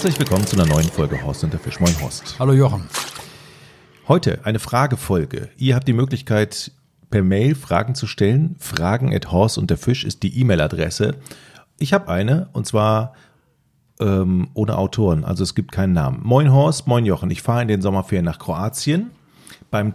Herzlich willkommen zu einer neuen Folge Horst und der Fisch. Moin Horst. Hallo Jochen. Heute eine Fragefolge. Ihr habt die Möglichkeit, per Mail Fragen zu stellen. Fragen at Horst und der Fisch ist die E-Mail-Adresse. Ich habe eine und zwar ähm, ohne Autoren, also es gibt keinen Namen. Moin Horst, moin Jochen. Ich fahre in den Sommerferien nach Kroatien. Beim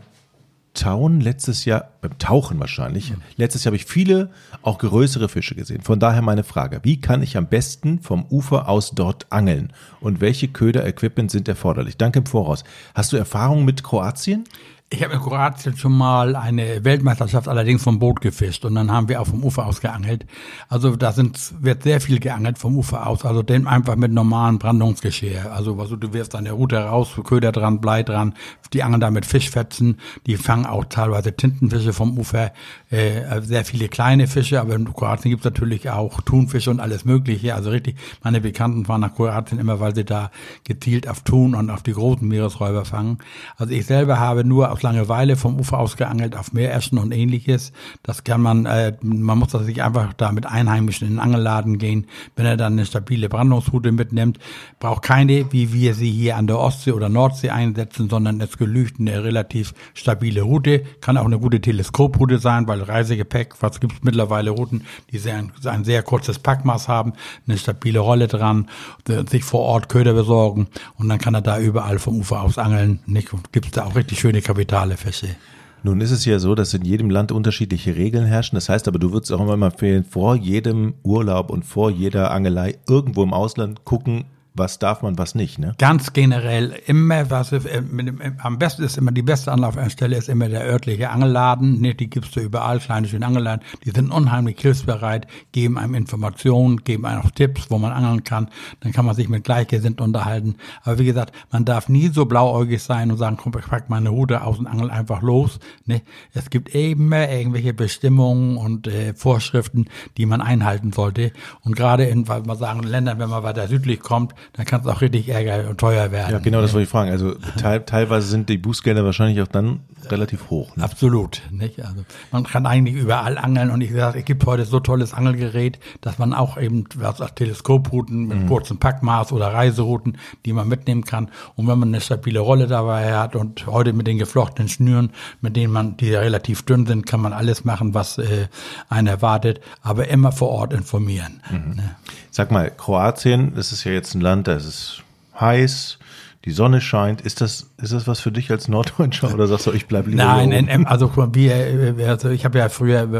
Tauen letztes Jahr, beim Tauchen wahrscheinlich, letztes Jahr habe ich viele, auch größere Fische gesehen. Von daher meine Frage, wie kann ich am besten vom Ufer aus dort angeln? Und welche Köder-Equipment sind erforderlich? Danke im Voraus. Hast du Erfahrung mit Kroatien? Ich habe in Kroatien schon mal eine Weltmeisterschaft allerdings vom Boot gefischt und dann haben wir auch vom Ufer aus geangelt. Also da sind, wird sehr viel geangelt vom Ufer aus, also den einfach mit normalen Brandungsgeschirr. Also also du wirfst an der Route raus, Köder dran, Blei dran, die angeln da mit Fischfetzen, die fangen auch teilweise Tintenfische vom Ufer, äh, sehr viele kleine Fische, aber in Kroatien gibt's natürlich auch Thunfische und alles mögliche. Also richtig, meine Bekannten fahren nach Kroatien immer, weil sie da gezielt auf Thun und auf die großen Meeresräuber fangen. Also ich selber habe nur aus Langeweile vom Ufer aus geangelt auf Meereschen und ähnliches. Das kann man, äh, man muss sich einfach da mit Einheimischen in den Angelladen gehen. Wenn er dann eine stabile Brandungsroute mitnimmt, braucht keine, wie wir sie hier an der Ostsee oder Nordsee einsetzen, sondern es gelügt eine relativ stabile Route. Kann auch eine gute Teleskoproute sein, weil Reisegepäck, was gibt's mittlerweile Routen, die sehr, ein sehr kurzes Packmaß haben, eine stabile Rolle dran, sich vor Ort Köder besorgen und dann kann er da überall vom Ufer aus angeln. Nicht? Gibt's da auch richtig schöne Kapital vitale Fische. Nun ist es ja so, dass in jedem Land unterschiedliche Regeln herrschen. Das heißt aber, du würdest auch immer empfehlen, vor jedem Urlaub und vor jeder Angelei irgendwo im Ausland gucken, was darf man, was nicht, ne? Ganz generell immer, was äh, mit dem, am besten ist immer die beste Anlaufstelle ist immer der örtliche Angelladen. Ne, die gibt's da überall, kleine schöne Angelladen. Die sind unheimlich hilfsbereit, geben einem Informationen, geben einem auch Tipps, wo man angeln kann. Dann kann man sich mit Gleichgesinnten unterhalten. Aber wie gesagt, man darf nie so blauäugig sein und sagen, komm, ich pack meine Rute aus und angel einfach los. Ne? Es gibt immer irgendwelche Bestimmungen und äh, Vorschriften, die man einhalten sollte. Und gerade in, weil man sagen, Ländern, wenn man weiter südlich kommt, dann kann es auch richtig ärger und teuer werden. Ja, genau, das wollte ich fragen. Also teil, teilweise sind die Bußgelder wahrscheinlich auch dann relativ hoch. Ne? Absolut, nicht? Also man kann eigentlich überall angeln und ich sage, es gibt heute so tolles Angelgerät, dass man auch eben was als Teleskoprouten mit mhm. kurzem Packmaß oder Reiserouten, die man mitnehmen kann. Und wenn man eine stabile Rolle dabei hat und heute mit den geflochtenen Schnüren, mit denen man, die ja relativ dünn sind, kann man alles machen, was äh, einen erwartet, aber immer vor Ort informieren. Mhm. Ne? Sag mal, Kroatien, das ist ja jetzt ein Land, das ist heiß, die Sonne scheint. Ist das, ist das was für dich als Norddeutscher oder sagst du, ich bleib lieber Nein, in, also wir, also ich habe ja früher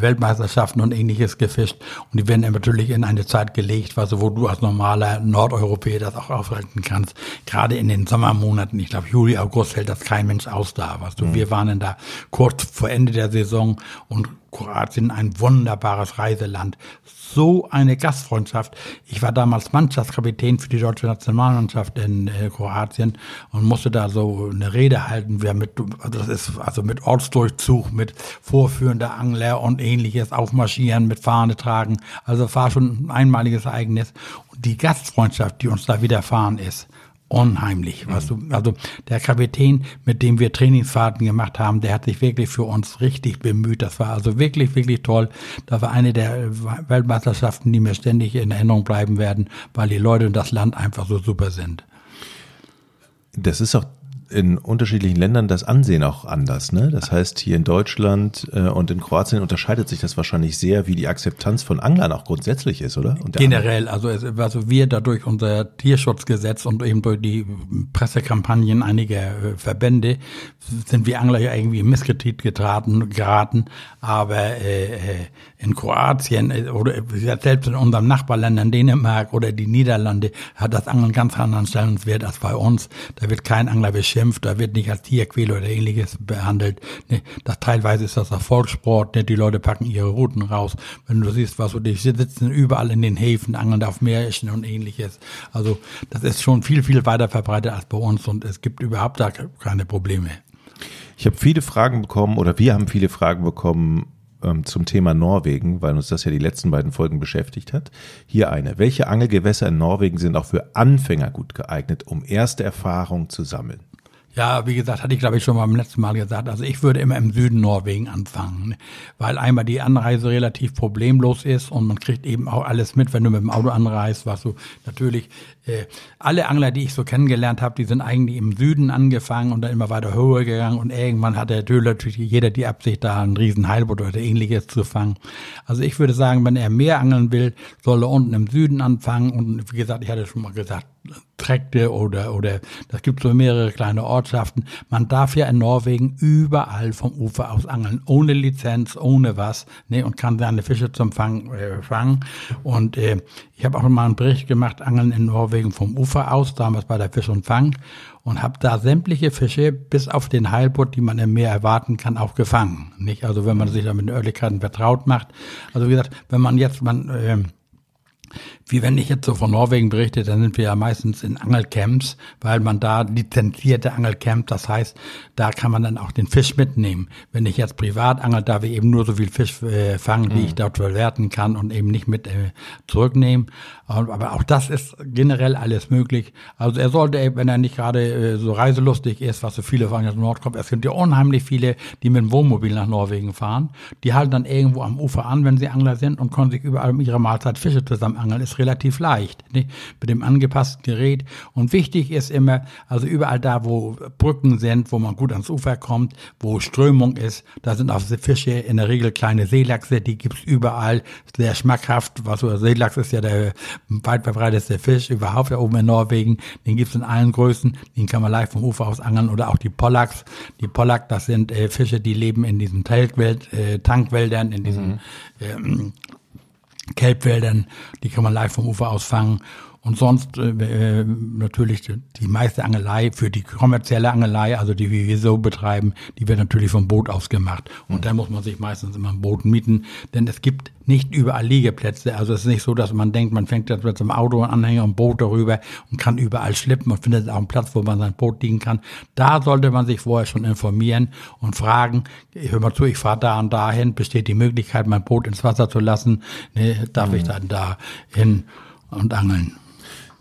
Weltmeisterschaften und ähnliches gefischt und die werden natürlich in eine Zeit gelegt, also wo du als normaler Nordeuropäer das auch aufhalten kannst. Gerade in den Sommermonaten, ich glaube Juli, August hält das kein Mensch aus da. Weißt du, mhm. wir waren dann da kurz vor Ende der Saison und Kroatien ein wunderbares Reiseland. So eine Gastfreundschaft. Ich war damals Mannschaftskapitän für die deutsche Nationalmannschaft in äh, Kroatien und musste da so eine Rede halten. Wir mit, also das ist also mit Ortsdurchzug, mit vorführender Angler und ähnliches aufmarschieren, mit Fahne tragen. Also war schon ein einmaliges Ereignis. Und die Gastfreundschaft, die uns da widerfahren ist, unheimlich. Mhm. Weißt du? Also der Kapitän, mit dem wir Trainingsfahrten gemacht haben, der hat sich wirklich für uns richtig bemüht. Das war also wirklich, wirklich toll. Das war eine der Weltmeisterschaften, die mir ständig in Erinnerung bleiben werden, weil die Leute und das Land einfach so super sind. Das ist auch in unterschiedlichen Ländern das Ansehen auch anders. Ne? Das heißt, hier in Deutschland äh, und in Kroatien unterscheidet sich das wahrscheinlich sehr, wie die Akzeptanz von Anglern auch grundsätzlich ist, oder? Generell, also, es, also wir dadurch unser Tierschutzgesetz und eben durch die Pressekampagnen einiger äh, Verbände sind wir Angler ja irgendwie im Misskredit getraten, geraten. Aber äh, äh in Kroatien äh, oder selbst in unseren Nachbarländern Dänemark oder die Niederlande hat das Angeln ganz anderen Stellenwert als bei uns. Da wird kein Angler beschimpft beschimpft, da wird nicht als Tierquäler oder ähnliches behandelt. Ne? Das teilweise ist das Erfolgssport, ne? die Leute packen ihre Routen raus. Wenn du siehst, was so, die sitzen überall in den Häfen, angeln auf Märchen und ähnliches. Also das ist schon viel, viel weiter verbreitet als bei uns und es gibt überhaupt da keine Probleme. Ich habe viele Fragen bekommen oder wir haben viele Fragen bekommen ähm, zum Thema Norwegen, weil uns das ja die letzten beiden Folgen beschäftigt hat. Hier eine. Welche Angelgewässer in Norwegen sind auch für Anfänger gut geeignet, um erste Erfahrungen zu sammeln? Ja, wie gesagt, hatte ich glaube ich schon beim letzten Mal gesagt. Also ich würde immer im Süden Norwegen anfangen, weil einmal die Anreise relativ problemlos ist und man kriegt eben auch alles mit, wenn du mit dem Auto anreist, was du natürlich äh, alle Angler, die ich so kennengelernt habe, die sind eigentlich im Süden angefangen und dann immer weiter höher gegangen und irgendwann hat der natürlich jeder die Absicht, da einen riesen Heilboot oder ähnliches zu fangen. Also ich würde sagen, wenn er mehr angeln will, soll er unten im Süden anfangen und wie gesagt, ich hatte schon mal gesagt, Trekte oder, oder, das gibt so mehrere kleine Ortschaften. Man darf ja in Norwegen überall vom Ufer aus angeln, ohne Lizenz, ohne was, ne, und kann seine Fische zum Fang, äh, fangen. Und äh, ich habe auch mal einen Bericht gemacht, Angeln in Norwegen vom Ufer aus, damals bei der Fisch und Fang, und habe da sämtliche Fische bis auf den Heilbutt, die man im Meer erwarten kann, auch gefangen. Nicht? Also wenn man sich da mit den Örtlichkeiten vertraut macht. Also wie gesagt, wenn man jetzt, man, äh, wie wenn ich jetzt so von Norwegen berichte, dann sind wir ja meistens in Angelcamps, weil man da lizenzierte Angelcamp, das heißt, da kann man dann auch den Fisch mitnehmen. Wenn ich jetzt privat angel, darf ich eben nur so viel Fisch äh, fangen, wie mhm. ich dort verwerten kann und eben nicht mit äh, zurücknehmen. Aber auch das ist generell alles möglich. Also er sollte, wenn er nicht gerade äh, so reiselustig ist, was so viele von aus Nord kommt, es gibt ja unheimlich viele, die mit dem Wohnmobil nach Norwegen fahren. Die halten dann irgendwo am Ufer an, wenn sie Angler sind und können sich überall um ihre Mahlzeit Fische zusammen angeln. Ist relativ leicht, nicht? mit dem angepassten Gerät. Und wichtig ist immer, also überall da, wo Brücken sind, wo man gut ans Ufer kommt, wo Strömung ist, da sind auch Fische, in der Regel kleine Seelachse, die gibt's überall, sehr schmackhaft. Was so, Seelachs ist ja der weit verbreitetste Fisch überhaupt da oben in Norwegen. Den gibt's in allen Größen, den kann man leicht vom Ufer aus angeln oder auch die Pollacks. Die Pollack, das sind äh, Fische, die leben in diesen Tankwäld, äh, Tankwäldern, in diesen mhm. ähm, Kelbwäldern, die kann man live vom Ufer aus fangen. Und sonst äh, äh, natürlich die meiste Angelei für die kommerzielle Angelei, also die wir so betreiben, die wird natürlich vom Boot aus gemacht. Und da muss man sich meistens immer ein Boot mieten, denn es gibt nicht überall Liegeplätze. Also es ist nicht so, dass man denkt, man fängt jetzt mit einem Auto, Anhänger und Boot darüber und kann überall schlippen und findet auch einen Platz, wo man sein Boot liegen kann. Da sollte man sich vorher schon informieren und fragen, hör mal zu, ich fahre da und dahin, besteht die Möglichkeit, mein Boot ins Wasser zu lassen, ne, darf mhm. ich dann da hin und angeln.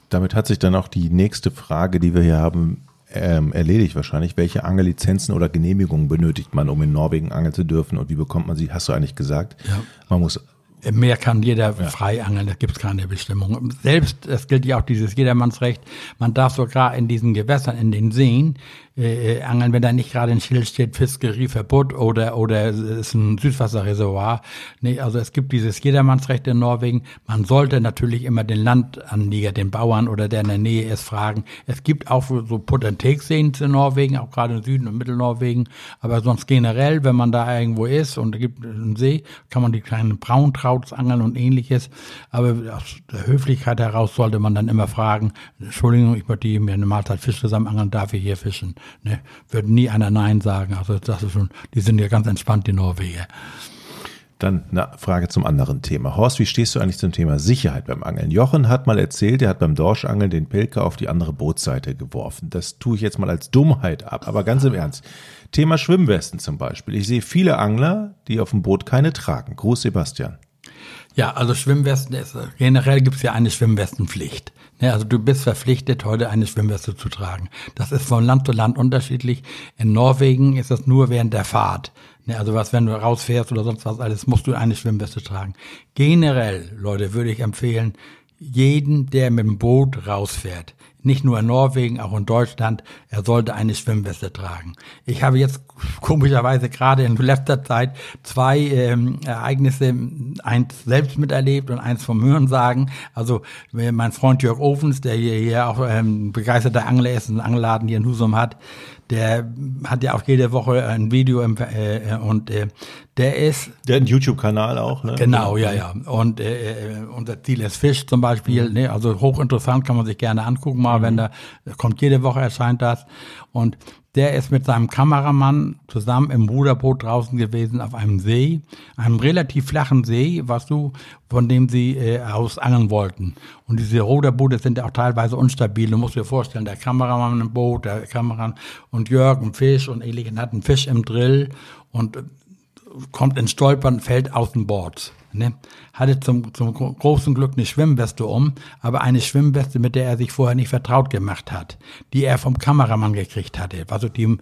Damit hat sich dann auch die nächste Frage, die wir hier haben, ähm, erledigt wahrscheinlich. Welche Angellizenzen oder Genehmigungen benötigt man, um in Norwegen angeln zu dürfen und wie bekommt man sie? Hast du eigentlich gesagt? Ja. Man muss im Meer kann jeder ja. frei angeln, da gibt es keine Bestimmung. Selbst, es gilt ja auch dieses Jedermannsrecht, man darf sogar in diesen Gewässern, in den Seen, äh, angeln, wenn da nicht gerade ein Schild steht, Fiskerieverbot oder, oder es ist ein Süßwasserreservoir. Nee, also es gibt dieses Jedermannsrecht in Norwegen. Man sollte natürlich immer den Landanlieger, den Bauern oder der in der Nähe ist, fragen. Es gibt auch so Put-and-Take-Seen in Norwegen, auch gerade im Süden und Mittelnorwegen. Aber sonst generell, wenn man da irgendwo ist und es gibt einen See, kann man die kleinen Brauntrauts angeln und ähnliches. Aber aus der Höflichkeit heraus sollte man dann immer fragen, Entschuldigung, ich möchte mir eine Mahlzeit Fisch zusammen angeln, darf ich hier fischen? Ne? Würde nie einer Nein sagen. Also das ist schon, die sind ja ganz entspannt, die Norweger. Dann eine Frage zum anderen Thema. Horst, wie stehst du eigentlich zum Thema Sicherheit beim Angeln? Jochen hat mal erzählt, er hat beim Dorschangeln den Pilker auf die andere Bootsseite geworfen. Das tue ich jetzt mal als Dummheit ab, aber ganz im Ernst. Thema Schwimmwesten zum Beispiel. Ich sehe viele Angler, die auf dem Boot keine tragen. Gruß, Sebastian. Ja, also Schwimmwesten ist, generell gibt es ja eine Schwimmwestenpflicht. Ja, also du bist verpflichtet, heute eine Schwimmweste zu tragen. Das ist von Land zu Land unterschiedlich. In Norwegen ist das nur während der Fahrt. Ja, also was, wenn du rausfährst oder sonst was alles, musst du eine Schwimmweste tragen. Generell, Leute, würde ich empfehlen, jeden, der mit dem Boot rausfährt, nicht nur in Norwegen, auch in Deutschland, er sollte eine Schwimmweste tragen. Ich habe jetzt komischerweise gerade in letzter Zeit zwei ähm, Ereignisse, eins selbst miterlebt und eins vom Hörensagen. Also mein Freund Jörg Ofens, der hier, hier auch ähm, begeisterter Angler ist, einen Angelladen hier in Husum hat, der hat ja auch jede Woche ein Video im, äh, und äh, der ist. Der hat einen YouTube-Kanal auch, ne? Genau, ja, ja. Und äh, äh unser Ziel ist Fisch zum Beispiel, mhm. ne? Also hochinteressant, kann man sich gerne angucken mal, mhm. wenn da kommt jede Woche erscheint das. Und der ist mit seinem Kameramann zusammen im Ruderboot draußen gewesen auf einem See, einem relativ flachen See, was du, von dem sie äh, aus angeln wollten. Und diese Ruderboote sind auch teilweise unstabil. Du musst dir vorstellen, der Kameramann im Boot, der Kameramann und Jörg ein Fisch und ähnliches hat einen Fisch im Drill und äh, kommt ins Stolpern, fällt aus dem Board. Ne? hatte zum, zum großen Glück eine Schwimmweste um, aber eine Schwimmweste, mit der er sich vorher nicht vertraut gemacht hat, die er vom Kameramann gekriegt hatte. Also die,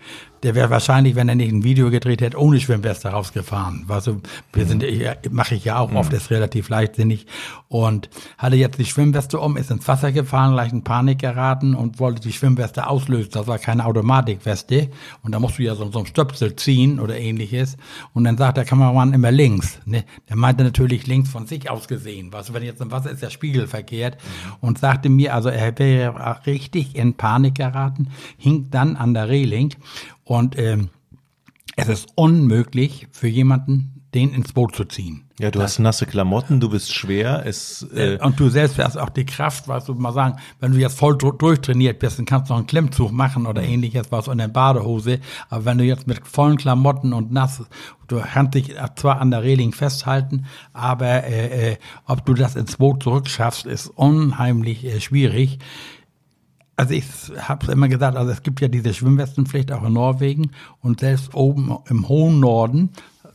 der wäre wahrscheinlich, wenn er nicht ein Video gedreht hätte, ohne Schwimmweste rausgefahren. Also wir sind, mache ich ja auch oft, ist relativ leichtsinnig und hatte jetzt die Schwimmweste um, ist ins Wasser gefahren, gleich in Panik geraten und wollte die Schwimmweste auslösen. Das war keine Automatikweste und da musst du ja so, so ein Stöpsel ziehen oder ähnliches und dann sagt der Kameramann immer links. Ne? Der meinte natürlich links von sich aus gesehen. Was, wenn jetzt im Wasser ist, der Spiegel verkehrt und sagte mir, also er wäre richtig in Panik geraten, hing dann an der Reling und ähm, es ist unmöglich für jemanden, den ins Boot zu ziehen. Ja, du das, hast nasse Klamotten, du bist schwer. Es, äh, und du selbst hast auch die Kraft, weißt du, mal sagen, wenn du jetzt voll durchtrainiert bist, dann kannst du noch einen Klemmzug machen oder mhm. ähnliches, was in der Badehose. Aber wenn du jetzt mit vollen Klamotten und nass, du kannst dich zwar an der Reling festhalten, aber äh, äh, ob du das ins Boot zurückschaffst, ist unheimlich äh, schwierig. Also ich habe immer gesagt, also es gibt ja diese Schwimmwestenpflicht auch in Norwegen und selbst oben im hohen Norden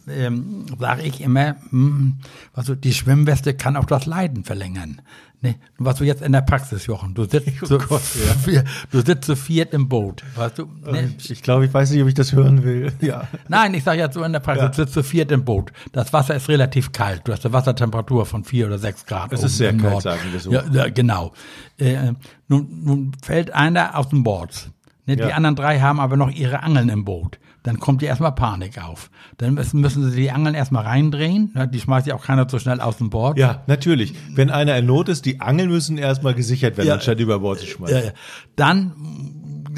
ähm, sage ich immer, hm, also die Schwimmweste kann auch das Leiden verlängern. Ne, was du jetzt in der Praxis, Jochen, du sitzt, oh zu, Gott, ja. vier, du sitzt zu viert im Boot, weißt du? Ne? Ich glaube, ich weiß nicht, ob ich das hören will. Ja. Nein, ich sage jetzt so in der Praxis, ja. du sitzt zu viert im Boot. Das Wasser ist relativ kalt. Du hast eine Wassertemperatur von vier oder sechs Grad. Es ist sehr kalt, Nord. sagen wir so. Ja, ja genau. Äh, nun, nun fällt einer aus dem Board. Ne, die anderen drei haben aber noch ihre Angeln im Boot dann kommt dir erstmal Panik auf. Dann müssen, sie die Angeln erstmal reindrehen. Ne? Die schmeißt ja auch keiner so schnell aus dem Bord. Ja, natürlich. Wenn einer in Not ist, die Angeln müssen erstmal gesichert werden, ja, anstatt über Bord zu schmeißen. Ja, ja. Dann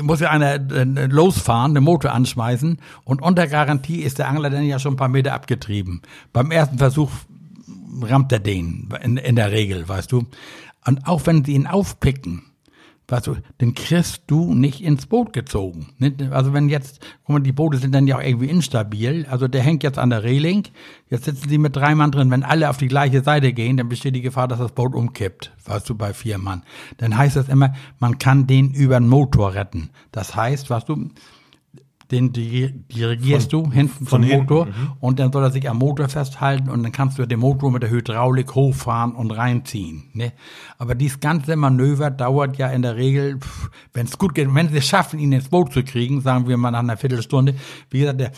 muss ja einer äh, losfahren, den Motor anschmeißen und unter Garantie ist der Angler dann ja schon ein paar Meter abgetrieben. Beim ersten Versuch rammt er den, in, in der Regel, weißt du. Und auch wenn sie ihn aufpicken, weißt du, den kriegst du nicht ins Boot gezogen. Also wenn jetzt, guck mal, die Boote sind dann ja auch irgendwie instabil, also der hängt jetzt an der Reling, jetzt sitzen sie mit drei Mann drin, wenn alle auf die gleiche Seite gehen, dann besteht die Gefahr, dass das Boot umkippt, weißt du, bei vier Mann. Dann heißt das immer, man kann den über den Motor retten. Das heißt, weißt du, den dirigierst von, du hinten vom Motor hinten, mhm. und dann soll er sich am Motor festhalten und dann kannst du den Motor mit der Hydraulik hochfahren und reinziehen. Ne? Aber dieses ganze Manöver dauert ja in der Regel, wenn es gut geht, wenn sie es schaffen, ihn ins Boot zu kriegen, sagen wir mal nach einer Viertelstunde, wie gesagt, der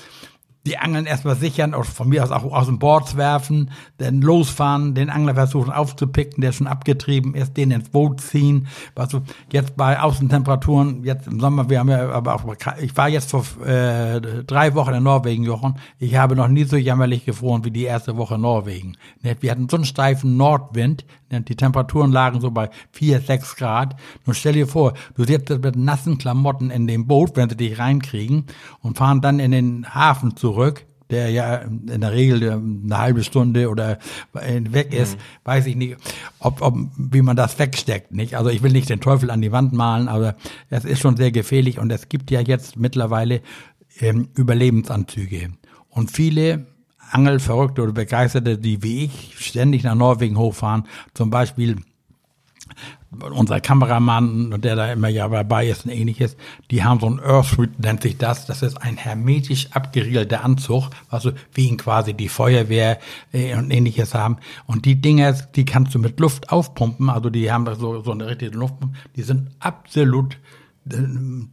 die Angeln erstmal sichern, oder von mir aus auch aus dem Board werfen, dann losfahren, den Angler versuchen aufzupicken, der schon abgetrieben ist, den ins Boot ziehen. Was so, jetzt bei Außentemperaturen, jetzt im Sommer, wir haben ja aber auch, ich war jetzt vor äh, drei Wochen in Norwegen, Jochen. Ich habe noch nie so jämmerlich gefroren wie die erste Woche in Norwegen. Wir hatten so einen steifen Nordwind, die Temperaturen lagen so bei vier, sechs Grad. Nun stell dir vor, du sitzt mit nassen Klamotten in dem Boot, wenn sie dich reinkriegen und fahren dann in den Hafen zurück zurück, der ja in der Regel eine halbe Stunde oder weg ist, mhm. weiß ich nicht, ob, ob, wie man das wegsteckt, nicht? Also ich will nicht den Teufel an die Wand malen, aber es ist schon sehr gefährlich und es gibt ja jetzt mittlerweile ähm, Überlebensanzüge. Und viele Angelverrückte oder Begeisterte, die wie ich ständig nach Norwegen hochfahren, zum Beispiel unser Kameramann, der da immer ja dabei ist und ähnliches, die haben so ein Earthsuit, nennt sich das. Das ist ein hermetisch abgeriegelter Anzug, also wie ihn quasi die Feuerwehr äh, und ähnliches haben. Und die Dinger, die kannst du mit Luft aufpumpen, also die haben so, so eine richtige Luftpumpe, die sind absolut äh,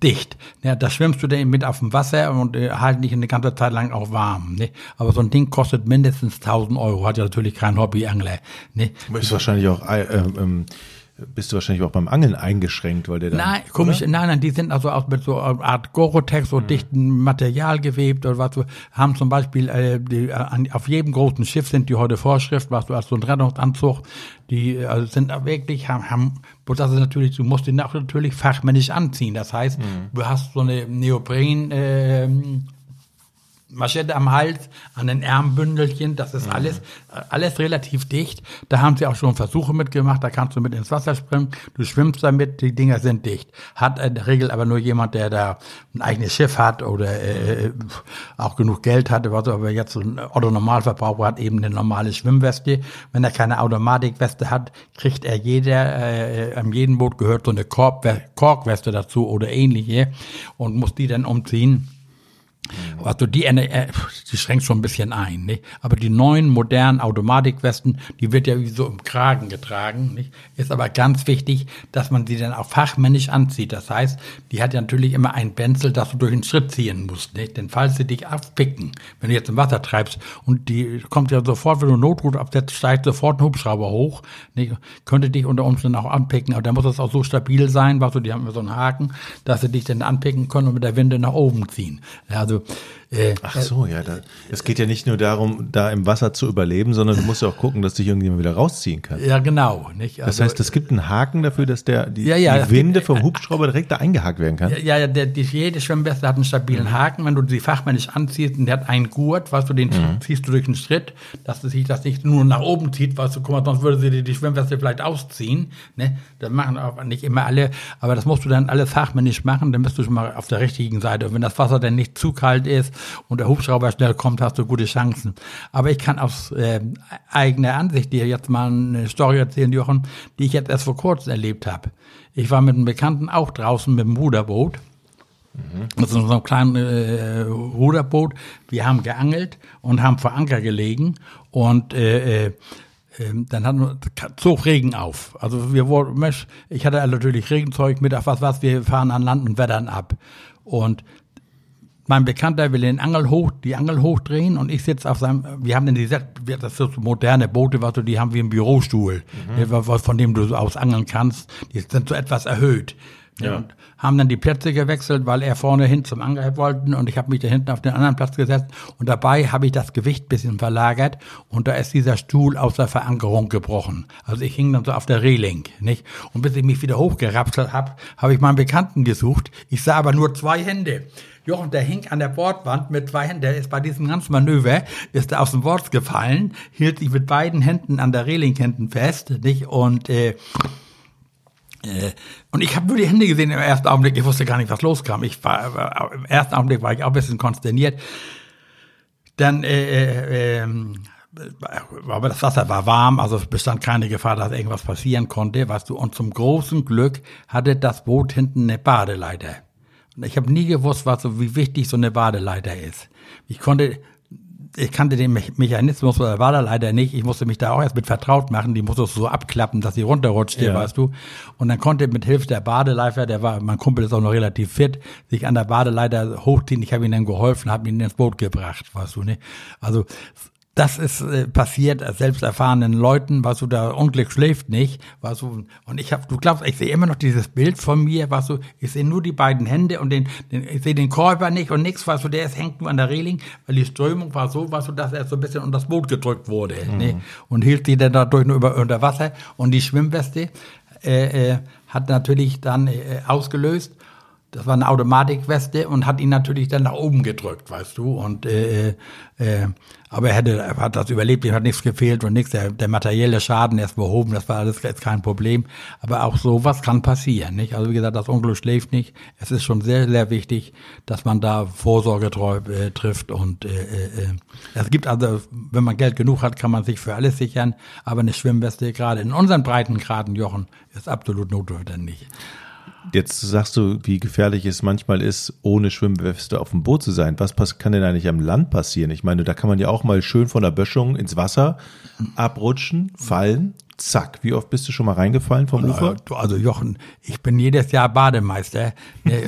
dicht. Ja, da schwimmst du dann mit auf dem Wasser und äh, halt nicht eine ganze Zeit lang auch warm. Ne? Aber so ein Ding kostet mindestens 1000 Euro, hat ja natürlich kein Hobbyangler. Ne? Ist wahrscheinlich auch äh, ähm, bist du wahrscheinlich auch beim Angeln eingeschränkt, weil der dann, Nein, komisch, nein, nein, die sind also auch mit so einer Art Gorotex, so mhm. dichten Material gewebt oder was, so, haben zum Beispiel, äh, die, äh, auf jedem großen Schiff sind die heute Vorschrift, was du als so ein Rettungsanzug, die also sind wirklich, haben, haben das ist natürlich, du musst den auch natürlich fachmännisch anziehen. Das heißt, mhm. du hast so eine Neopren, äh, Maschette am Hals, an den Ärmbündelchen, das ist mhm. alles, alles relativ dicht. Da haben sie auch schon Versuche mitgemacht, da kannst du mit ins Wasser springen, du schwimmst damit, die Dinger sind dicht. Hat in der Regel aber nur jemand, der da ein eigenes Schiff hat oder äh, auch genug Geld hat, was aber jetzt so ein Otto-Normalverbraucher hat eben eine normale Schwimmweste. Wenn er keine Automatikweste hat, kriegt er jeder, äh, an jedem Boot gehört so eine Korb Korkweste dazu oder ähnliche und muss die dann umziehen. Also die, äh, die schränkt schon ein bisschen ein, nicht? Aber die neuen modernen Automatikwesten, die wird ja wie so im Kragen getragen, nicht? Ist aber ganz wichtig, dass man sie dann auch fachmännisch anzieht. Das heißt, die hat ja natürlich immer ein Benzel, das du durch den Schritt ziehen musst, nicht? Denn falls sie dich abpicken, wenn du jetzt im Wasser treibst und die kommt ja sofort, wenn du Notruf absetzt, steigt sofort ein Hubschrauber hoch, nicht? Könnte dich unter Umständen auch anpicken, aber da muss es auch so stabil sein, was du, die haben immer so einen Haken, dass sie dich dann anpicken können und mit der Winde nach oben ziehen. Also äh, Ach so, ja. Da, es geht ja nicht nur darum, da im Wasser zu überleben, sondern du musst ja auch gucken, dass dich irgendjemand wieder rausziehen kann. Ja, genau. Nicht? Also, das heißt, es gibt einen Haken dafür, dass der die, ja, ja, die Winde gibt, vom Hubschrauber direkt da eingehakt werden kann. Ja, ja, der, die, jede Schwimmweste hat einen stabilen mhm. Haken. Wenn du sie fachmännisch anziehst und der hat einen Gurt, weißt du, den mhm. ziehst du durch den Schritt, dass sich das nicht nur nach oben zieht, weißt du, guck mal, sonst würde sie die, die Schwimmweste vielleicht ausziehen. Ne? Das machen auch nicht immer alle, aber das musst du dann alles fachmännisch machen, dann bist du schon mal auf der richtigen Seite. Und wenn das Wasser dann nicht zu kalt ist und der Hubschrauber schnell kommt, hast du gute Chancen. Aber ich kann aus äh, eigener Ansicht dir jetzt mal eine Story erzählen, Jochen, die ich jetzt erst vor kurzem erlebt habe. Ich war mit einem Bekannten auch draußen mit dem Ruderboot. Mhm. Das ist so ein kleines äh, Ruderboot. Wir haben geangelt und haben vor Anker gelegen und äh, äh, ähm, dann hatten zog Regen auf. Also wir wurden, ich hatte natürlich Regenzeug mit, ach was was, wir fahren an Land und wettern ab. Und mein Bekannter will den Angel hoch, die Angel hochdrehen und ich sitze auf seinem, wir haben denn diese, das sind so moderne Boote, was du, die haben wie ein Bürostuhl, mhm. von dem du aus angeln kannst. Die sind so etwas erhöht. Ja. Und haben dann die Plätze gewechselt, weil er vorne hin zum Angriff wollten und ich habe mich da hinten auf den anderen Platz gesetzt und dabei habe ich das Gewicht bisschen verlagert und da ist dieser Stuhl aus der Verankerung gebrochen. Also ich hing dann so auf der Reling, nicht? Und bis ich mich wieder hochgerapselt habe, habe ich meinen Bekannten gesucht. Ich sah aber nur zwei Hände. Jochen, der hing an der Bordwand mit zwei Händen, der ist bei diesem ganzen Manöver, ist er aus dem Wort gefallen, hielt sich mit beiden Händen an der Reling hinten fest, nicht? Und, äh, und ich habe nur die Hände gesehen im ersten Augenblick, ich wusste gar nicht, was loskam. Ich war, im ersten Augenblick war ich auch ein bisschen konsterniert. Dann, äh, äh, äh, aber das Wasser war warm, also bestand keine Gefahr, dass irgendwas passieren konnte, weißt du. Und zum großen Glück hatte das Boot hinten eine Badeleiter. Ich habe nie gewusst, was so, wie wichtig so eine Badeleiter ist. Ich konnte, ich kannte den Mechanismus der Badeleiter nicht. Ich musste mich da auch erst mit vertraut machen. Die musste so abklappen, dass sie runterrutscht, ja. weißt du. Und dann konnte mit Hilfe der Badeleiter, der war, mein Kumpel ist auch noch relativ fit, sich an der Badeleiter hochziehen. Ich habe ihm dann geholfen, habe ihn ins Boot gebracht, weißt du, ne? Also das ist äh, passiert äh, selbst erfahrenen Leuten, was du da Unglück schläft nicht, was du und ich habe, du glaubst, ich sehe immer noch dieses Bild von mir, was du, ich sehe nur die beiden Hände und den, den ich sehe den Körper nicht und nichts, was du, der ist hängt nur an der Reling, weil die Strömung war so, was du, dass er so ein bisschen unter das Boot gedrückt wurde, mhm. ne? und hielt sie dann dadurch nur über unter Wasser und die Schwimmweste äh, äh, hat natürlich dann äh, ausgelöst das war eine Automatikweste und hat ihn natürlich dann nach oben gedrückt, weißt du. Und äh, äh, aber er hätte, er hat das überlebt, ihm hat nichts gefehlt und nichts. Der, der materielle Schaden ist behoben, das war alles jetzt kein Problem. Aber auch sowas kann passieren, nicht? Also wie gesagt, das Unglück schläft nicht. Es ist schon sehr, sehr wichtig, dass man da Vorsorge äh, trifft und äh, äh, äh, es gibt also, wenn man Geld genug hat, kann man sich für alles sichern. Aber eine Schwimmweste gerade in unseren Breitengraden, Jochen, ist absolut notwendig. Jetzt sagst du, wie gefährlich es manchmal ist, ohne Schwimmweste auf dem Boot zu sein. Was kann denn eigentlich am Land passieren? Ich meine, da kann man ja auch mal schön von der Böschung ins Wasser abrutschen, fallen. Zack, wie oft bist du schon mal reingefallen vom Ufer? Also Jochen, ich bin jedes Jahr Bademeister.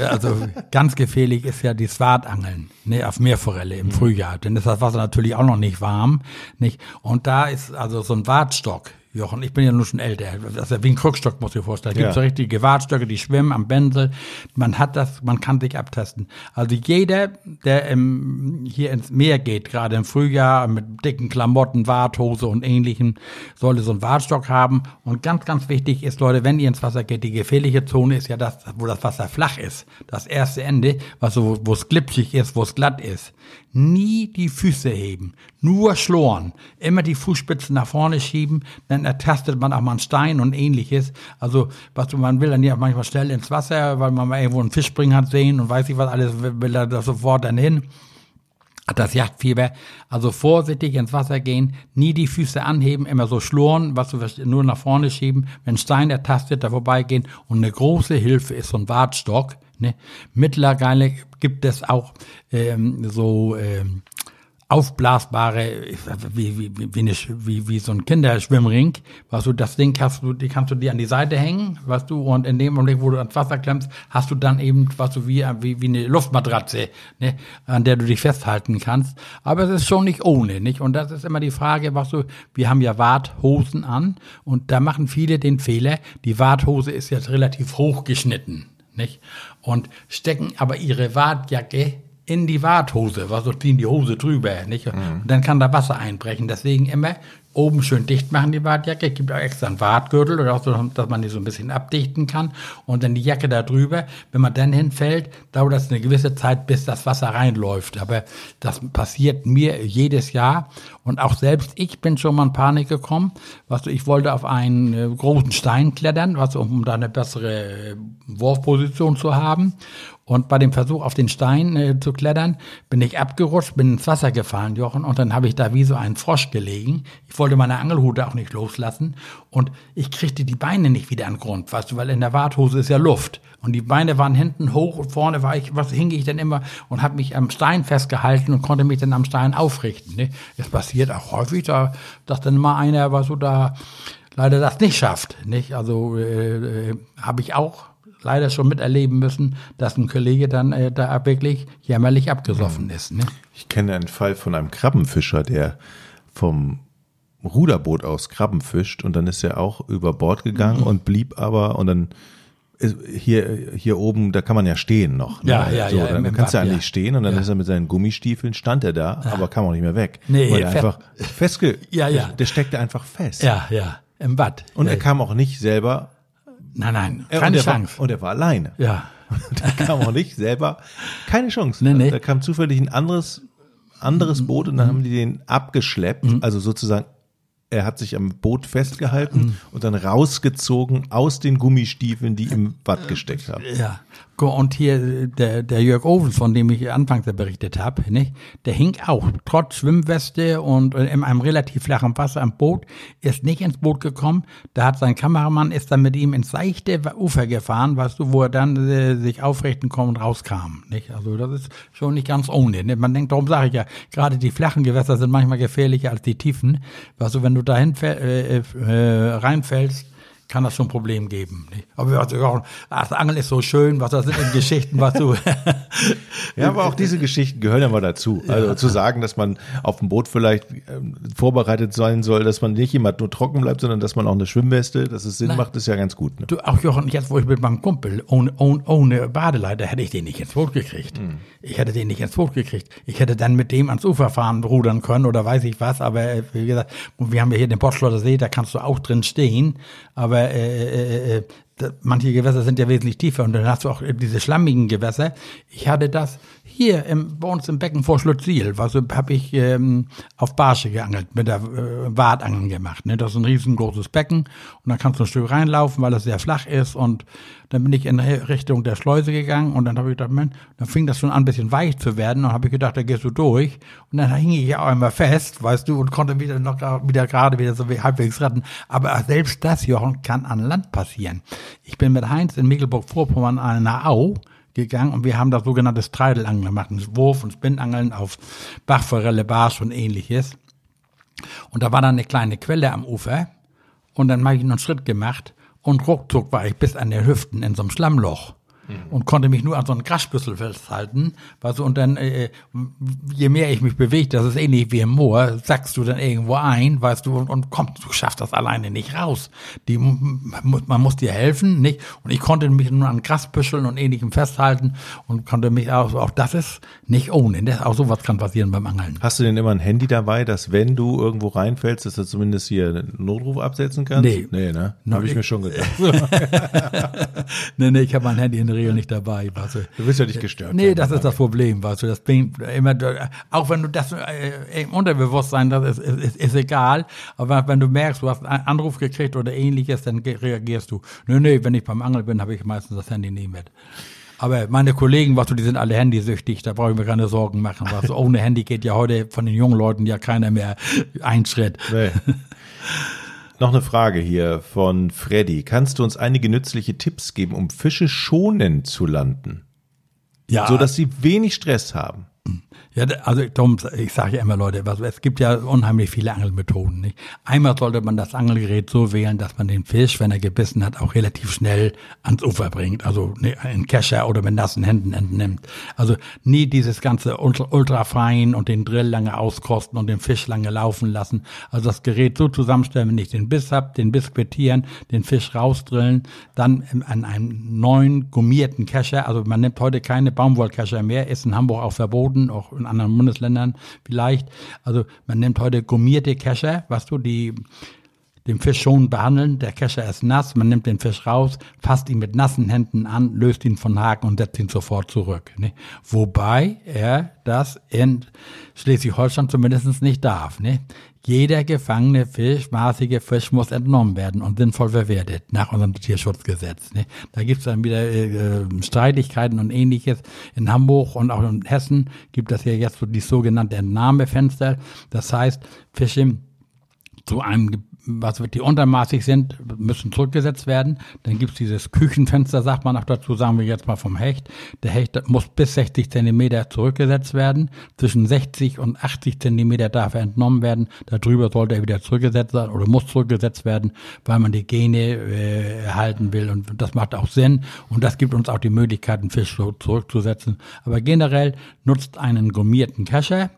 Also ganz gefährlich ist ja die Swartangeln ne, auf Meerforelle im mhm. Frühjahr. Denn ist das Wasser natürlich auch noch nicht warm. Nicht? Und da ist also so ein Wartstock Jochen, ich bin ja nur schon älter. Das ist ja wie ein Krückstock, muss ich dir vorstellen. Da gibt es ja. richtige Gewartstöcke, die schwimmen am Bändel. Man hat das, man kann sich abtesten. Also jeder, der im, hier ins Meer geht, gerade im Frühjahr mit dicken Klamotten, Warthose und ähnlichem, sollte so einen Wartstock haben. Und ganz, ganz wichtig ist, Leute, wenn ihr ins Wasser geht, die gefährliche Zone ist ja das, wo das Wasser flach ist. Das erste Ende, was so, wo es glitschig ist, wo es glatt ist. Nie die Füße heben, nur schloren. Immer die Fußspitzen nach vorne schieben, dann ertastet man auch mal einen Stein und ähnliches. Also, was man will dann ja manchmal schnell ins Wasser, weil man mal irgendwo einen Fisch springen hat sehen und weiß nicht was alles, will er da sofort dann hin. Hat das Yachtfieber. Also vorsichtig ins Wasser gehen, nie die Füße anheben, immer so schloren, was du nur nach vorne schieben, wenn Stein ertastet, da vorbeigehen. Und eine große Hilfe ist so ein Wartstock, Ne? Mittlerweile gibt es auch ähm, so ähm, aufblasbare, wie, wie, wie, wie, wie, wie so ein Kinderschwimmring, was du, das Ding hast du, die kannst du dir an die Seite hängen, was du, und in dem Moment, wo du ans Wasser klemmst, hast du dann eben, was du wie, wie, wie eine Luftmatratze, ne, an der du dich festhalten kannst. Aber es ist schon nicht ohne, nicht? Und das ist immer die Frage, was du, wir haben ja Warthosen an, und da machen viele den Fehler, die Warthose ist jetzt relativ hoch geschnitten, nicht? Und stecken aber ihre Wartjacke in die Warthose, was so ziehen die Hose drüber, nicht? Mhm. Und dann kann da Wasser einbrechen. Deswegen immer oben schön dicht machen die Wartjacke. Es gibt auch extra einen Wartgürtel, oder auch so, dass man die so ein bisschen abdichten kann. Und dann die Jacke da drüber. Wenn man dann hinfällt, dauert das eine gewisse Zeit, bis das Wasser reinläuft. Aber das passiert mir jedes Jahr. Und auch selbst ich bin schon mal in Panik gekommen. Was ich wollte auf einen äh, großen Stein klettern, was um da eine bessere äh, Wurfposition zu haben. Und bei dem Versuch, auf den Stein äh, zu klettern, bin ich abgerutscht, bin ins Wasser gefallen, Jochen, und dann habe ich da wie so ein Frosch gelegen. Ich wollte meine Angelhute auch nicht loslassen und ich kriegte die Beine nicht wieder an den Grund, weißt du, weil in der Warthose ist ja Luft. Und die Beine waren hinten hoch und vorne war ich, was hing ich denn immer und habe mich am Stein festgehalten und konnte mich dann am Stein aufrichten. Ne? Es passiert auch häufig, da, dass dann mal einer, was so da leider das nicht schafft. Nicht? Also äh, äh, habe ich auch leider schon miterleben müssen, dass ein Kollege dann äh, da wirklich jämmerlich abgesoffen ist. Ne? Ich kenne einen Fall von einem Krabbenfischer, der vom Ruderboot aus Krabben fischt und dann ist er auch über Bord gegangen mhm. und blieb aber und dann hier, hier oben, da kann man ja stehen noch. Ne? Ja, ja, so, ja. Dann im kannst du eigentlich ja. stehen und dann ja. ist er mit seinen Gummistiefeln, stand er da, ja. aber kam auch nicht mehr weg. Nee, weil er einfach festge, ja, ja. Der, steckte einfach fest. Ja, ja, im Bad. Und er kam auch nicht selber Nein, nein, keine und Chance. War, und er war alleine. Ja. der kam auch nicht selber. Keine Chance. Nee, nee. Da kam zufällig ein anderes, anderes Boot und dann haben die den abgeschleppt. Mhm. Also sozusagen, er hat sich am Boot festgehalten mhm. und dann rausgezogen aus den Gummistiefeln, die im Watt gesteckt haben. Ja. Und hier der, der Jörg Ovens, von dem ich anfangs berichtet habe, nicht? der hing auch trotz Schwimmweste und in einem relativ flachen Wasser am Boot, ist nicht ins Boot gekommen. Da hat sein Kameramann ist dann mit ihm ins seichte Ufer gefahren, weißt du, wo er dann äh, sich aufrichten konnte und rauskam. Nicht? Also das ist schon nicht ganz ohne. Nicht? Man denkt, darum sage ich ja, gerade die flachen Gewässer sind manchmal gefährlicher als die tiefen. Weißt du, wenn du dahin äh, äh, reinfällst, kann das schon ein Problem geben. Nicht? Aber also, das Angeln ist so schön, was das sind in Geschichten, was du. ja, aber auch diese Geschichten gehören ja mal dazu. Also ja. zu sagen, dass man auf dem Boot vielleicht ähm, vorbereitet sein soll, dass man nicht jemand nur trocken bleibt, sondern dass man auch eine Schwimmweste, dass es Sinn Nein. macht, ist ja ganz gut. Ne? Du, auch Jochen, jetzt wo ich mit meinem Kumpel ohne, ohne, ohne Badeleiter hätte ich den nicht ins Boot gekriegt. Mhm. Ich hätte den nicht ins Boot gekriegt. Ich hätte dann mit dem ans Ufer fahren, rudern können oder weiß ich was. Aber äh, wie gesagt, wir haben ja hier den Bottschlotter See, da kannst du auch drin stehen. Aber äh, äh, äh, manche Gewässer sind ja wesentlich tiefer und dann hast du auch diese schlammigen Gewässer. Ich hatte das hier im, bei uns im Becken vor Schlutzil, also habe ich ähm, auf Barsche geangelt, mit der äh, Wartangeln gemacht. Ne? Das ist ein riesengroßes Becken und dann kannst du ein Stück reinlaufen, weil es sehr flach ist und dann bin ich in Richtung der Schleuse gegangen und dann habe ich gedacht, man, dann fing das schon an, ein bisschen weich zu werden und habe ich gedacht, da gehst du durch und dann hing ich ja auch einmal fest, weißt du, und konnte wieder noch wieder gerade wieder so halbwegs retten. Aber selbst das, Jochen, kann an Land passieren. Ich bin mit Heinz in Mecklenburg-Vorpommern an einer Au gegangen und wir haben da sogenanntes Treidelangeln gemacht, ein Wurf- und Spinnangeln auf Bachforelle, Barsch und ähnliches. Und da war dann eine kleine Quelle am Ufer und dann habe ich noch einen Schritt gemacht und ruckzuck war ich bis an der Hüften in so einem Schlammloch mhm. und konnte mich nur an so einen Grasbüssel festhalten. Weißt du, und dann, äh, je mehr ich mich bewege, das ist ähnlich wie im Moor, sackst du dann irgendwo ein, weißt du, und, und kommst, du schaffst das alleine nicht raus. Die, man muss dir helfen, nicht? Und ich konnte mich nur an Grasbüscheln und ähnlichem festhalten und konnte mich auch, auch das ist nicht ohne. Das, auch sowas kann passieren beim Angeln. Hast du denn immer ein Handy dabei, dass wenn du irgendwo reinfällst, dass du zumindest hier einen Notruf absetzen kannst? Nee. Nee, ne? Habe ich mir schon gedacht. nee, nee, ich habe mein Handy in der Regel nicht dabei. Weißt du. du bist ja nicht gestört. Nee, das ist das Problem, weißt du. Das bringt immer, auch wenn du das äh, im Unterbewusstsein, das ist, ist, ist egal. Aber wenn du merkst, du hast einen Anruf gekriegt oder ähnliches, dann reagierst du. Nee, nee, wenn ich beim Angeln bin, habe ich meistens das Handy nie mit. Aber meine Kollegen, was du, die sind alle handysüchtig, da brauche ich mir keine Sorgen machen. Was ohne Handy geht ja heute von den jungen Leuten ja keiner mehr einen Schritt. Nee. Noch eine Frage hier von Freddy. Kannst du uns einige nützliche Tipps geben, um Fische schonend zu landen? Ja. so dass sie wenig Stress haben. Ja, also Tom, ich sage ja immer, Leute, es gibt ja unheimlich viele Angelmethoden. Nicht? Einmal sollte man das Angelgerät so wählen, dass man den Fisch, wenn er gebissen hat, auch relativ schnell ans Ufer bringt. Also ne, in Kescher oder mit nassen Händen entnimmt. Also nie dieses ganze ultra, ultrafein und den Drill lange auskosten und den Fisch lange laufen lassen. Also das Gerät so zusammenstellen, wenn ich den Biss hab, den Biss quittieren, den Fisch rausdrillen, dann an einem neuen gummierten Kescher, also man nimmt heute keine Baumwollkescher mehr, ist in Hamburg auch verboten, auch in anderen Bundesländern vielleicht. Also man nimmt heute gummierte Kescher, was du, die den Fisch schon behandeln. Der Kescher ist nass, man nimmt den Fisch raus, fasst ihn mit nassen Händen an, löst ihn von Haken und setzt ihn sofort zurück. Ne? Wobei er das in Schleswig-Holstein zumindest nicht darf. Ne? Jeder gefangene Fisch, maßige Fisch muss entnommen werden und sinnvoll verwertet nach unserem Tierschutzgesetz. Ne? Da gibt es dann wieder äh, Streitigkeiten und ähnliches. In Hamburg und auch in Hessen gibt es ja jetzt so die sogenannte Entnahmefenster. Das heißt, Fische zu einem was wird die untermaßig sind, müssen zurückgesetzt werden. Dann gibt's dieses Küchenfenster, sagt man auch dazu, sagen wir jetzt mal vom Hecht. Der Hecht muss bis 60 Zentimeter zurückgesetzt werden. Zwischen 60 und 80 Zentimeter darf er entnommen werden. Darüber sollte er wieder zurückgesetzt werden oder muss zurückgesetzt werden, weil man die Gene äh, erhalten will. Und das macht auch Sinn. Und das gibt uns auch die Möglichkeit, einen Fisch so zurückzusetzen. Aber generell nutzt einen gummierten Kescher,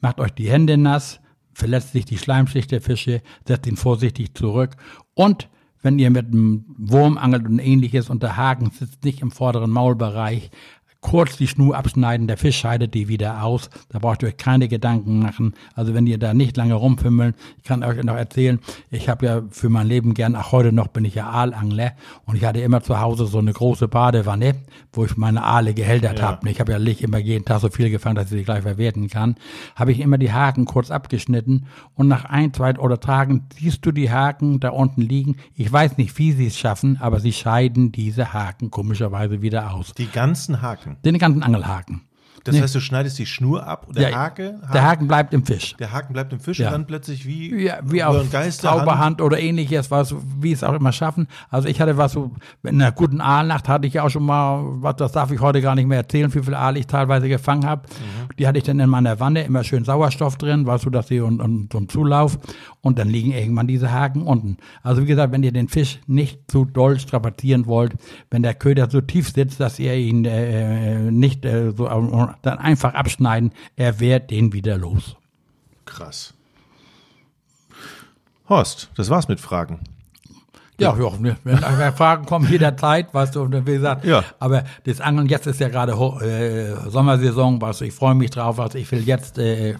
macht euch die Hände nass, verletzt sich die Schleimschicht der Fische, setzt ihn vorsichtig zurück. Und wenn ihr mit einem Wurm angelt und ähnliches und der Haken sitzt nicht im vorderen Maulbereich, kurz die Schnur abschneiden, der Fisch scheidet die wieder aus. Da braucht ihr euch keine Gedanken machen. Also wenn ihr da nicht lange rumfümmeln, ich kann euch noch erzählen, ich habe ja für mein Leben gern, auch heute noch bin ich ja Aalangler und ich hatte immer zu Hause so eine große Badewanne, wo ich meine Aale gehältert ja. habe. Ich habe ja nicht immer jeden Tag so viel gefangen, dass ich sie gleich verwerten kann. Habe ich immer die Haken kurz abgeschnitten und nach ein, zwei oder Tagen siehst du die Haken da unten liegen. Ich weiß nicht, wie sie es schaffen, aber sie scheiden diese Haken komischerweise wieder aus. Die ganzen Haken. Haken. Den ganzen Angelhaken. Das nee. heißt, du schneidest die Schnur ab und der ja, Hake, Haken, Der Haken bleibt im Fisch. Der Haken bleibt im Fisch ja. und dann plötzlich wie, ja, wie auf Zauberhand oder ähnliches, was, wie es auch immer schaffen. Also ich hatte was so, in einer guten Aalnacht hatte ich ja auch schon mal, was, das darf ich heute gar nicht mehr erzählen, wie viel Aal ich teilweise gefangen habe. Mhm. Die hatte ich dann in meiner Wanne, immer schön Sauerstoff drin, weißt du, dass sie und, und so ein Zulauf und dann liegen irgendwann diese Haken unten. Also wie gesagt, wenn ihr den Fisch nicht zu doll strapazieren wollt, wenn der Köder so tief sitzt, dass ihr ihn äh, äh nicht äh, so dann einfach ab abschneiden, er wehrt den wieder los. Krass. Horst, das war's mit Fragen. Ja, ja, wenn Fragen kommen jederzeit, weißt du, wie gesagt. Ja. Aber das Angeln jetzt ist ja gerade äh, Sommersaison, weißt du, ich freue mich drauf, also ich will jetzt, äh,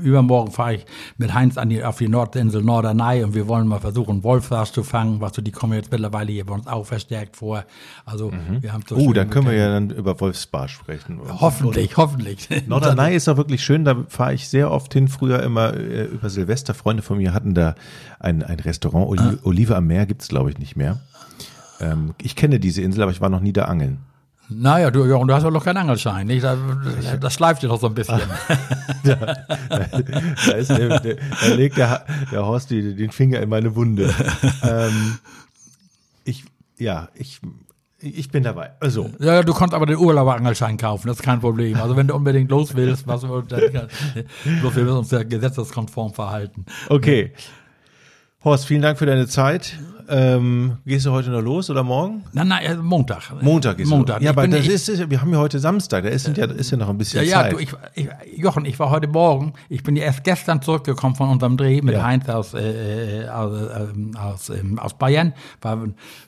übermorgen fahre ich mit Heinz an die, auf die Nordinsel Norderney und wir wollen mal versuchen, Wolfsbarsch zu fangen, weißt du, die kommen jetzt mittlerweile hier bei uns auch verstärkt vor. Also, mhm. wir haben so Oh, dann können wir ja dann über Wolfsbarsch sprechen. Hoffentlich, hoffentlich. Norderney ist auch wirklich schön, da fahre ich sehr oft hin, früher immer äh, über Silvester. Freunde von mir hatten da ein, ein Restaurant, Oli ah. Olive am Meer gibt's glaube ich, nicht mehr. Ähm, ich kenne diese Insel, aber ich war noch nie da angeln. Naja, du, ja, und du hast ja noch keinen Angelschein, nicht? Das, das schleift dir doch so ein bisschen. da, da, ist der, der, da legt der, der Horst die, den Finger in meine Wunde. Ähm, ich, ja, ich, ich bin dabei. Also. Ja, du kannst aber den Urlauberangelschein kaufen, das ist kein Problem. Also wenn du unbedingt los willst, was dann, bloß wir müssen uns ja gesetzeskonform verhalten. Okay. Horst, vielen Dank für deine Zeit. Ähm, gehst du heute noch los oder morgen? Nein, nein, äh, Montag. Montag ist Montag. Ja, aber das ist, wir haben ja heute Samstag, da ist ja, ist ja noch ein bisschen ja, Zeit. Ja, du, ich, ich, Jochen, ich war heute Morgen, ich bin ja erst gestern zurückgekommen von unserem Dreh mit ja. Heinz aus, äh, äh aus, äh, aus, ähm, aus Bayern. War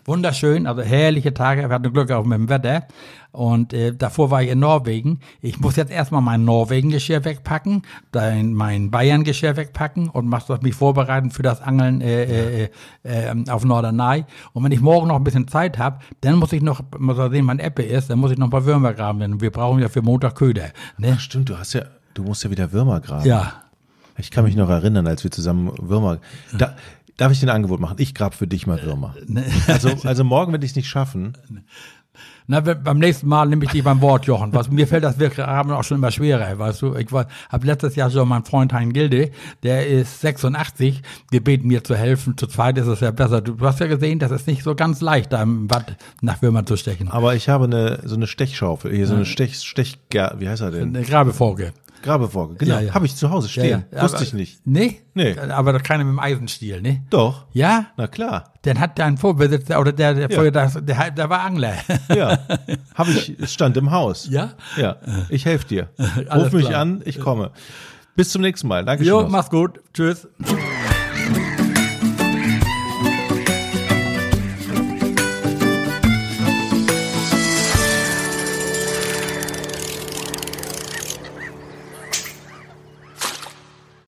wunderschön, also herrliche Tage, wir hatten Glück auch mit dem Wetter. Und äh, davor war ich in Norwegen. Ich muss jetzt erstmal mein Norwegen-Geschirr wegpacken, dein, mein Bayern-Geschirr wegpacken und mach mich vorbereiten für das Angeln äh, äh, äh, auf Norderney. Und wenn ich morgen noch ein bisschen Zeit habe, dann muss ich noch, mal sehen, wann Ebbe ist, dann muss ich noch ein paar Würmer graben. Wir brauchen ja für Montag Köder. Ne? Ach, stimmt, du hast ja, du musst ja wieder Würmer graben. Ja. Ich kann mich noch erinnern, als wir zusammen Würmer. Da, darf ich dir ein Angebot machen? Ich grab für dich mal Würmer. Ne. Also, also morgen werde ich es nicht schaffen. Na, beim nächsten Mal nehme ich dich beim Wort, Jochen. Was, mir fällt das wirklich haben auch schon immer schwerer, weißt du. Ich war, hab letztes Jahr schon meinen Freund Hein Gilde, der ist 86, gebeten mir zu helfen. Zu zweit ist es ja besser. Du, hast ja gesehen, das ist nicht so ganz leicht, da im Watt nach Würmern zu stechen. Aber ich habe eine, so eine Stechschaufel, hier so eine Stech, Stech, wie heißt er denn? Eine Grabefolge. Grabefolge, genau. Ja, ja. Habe ich zu Hause stehen. Ja, ja. Wusste Aber- ich nicht. Nee? Nee. Aber doch keiner mit dem Eisenstiel, ne? Doch. Ja? Na klar. Dann hat dein Vorbesitzer, oder der, der, Ja. vorher das, der, der war Angler. Ja. Habe ich, stand im Haus. Ja? Ja. Ich helfe dir. Ruf mich klar. an, ich komme. Bis zum nächsten Mal. Dankeschön. Jo, mach's gut. Tschüss.